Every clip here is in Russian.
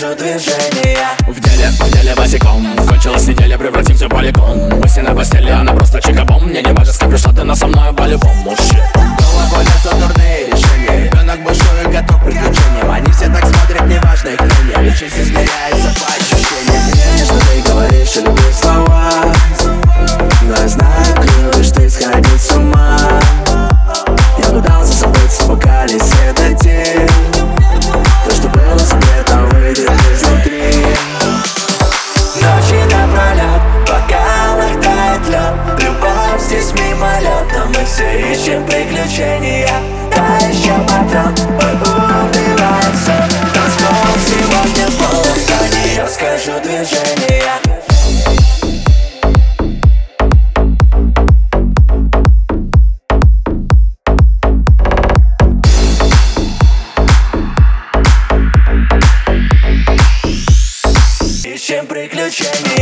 вижу В деле, в деле босиком. Кончилась неделя, превратимся в полигон. развлечения Да еще патрон убивается Танцпол сегодня полон Я а скажу движение чем приключения?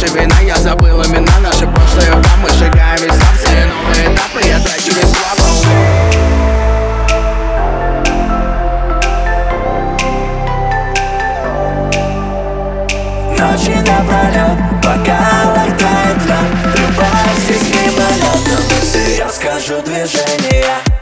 наша вина Я забыл имена, наше прошлое в мы шагаем весь там Все новые этапы, я трачу весь слабо Ночи напролет, пока лайтает лед Любовь здесь мимолетом, я скажу движение.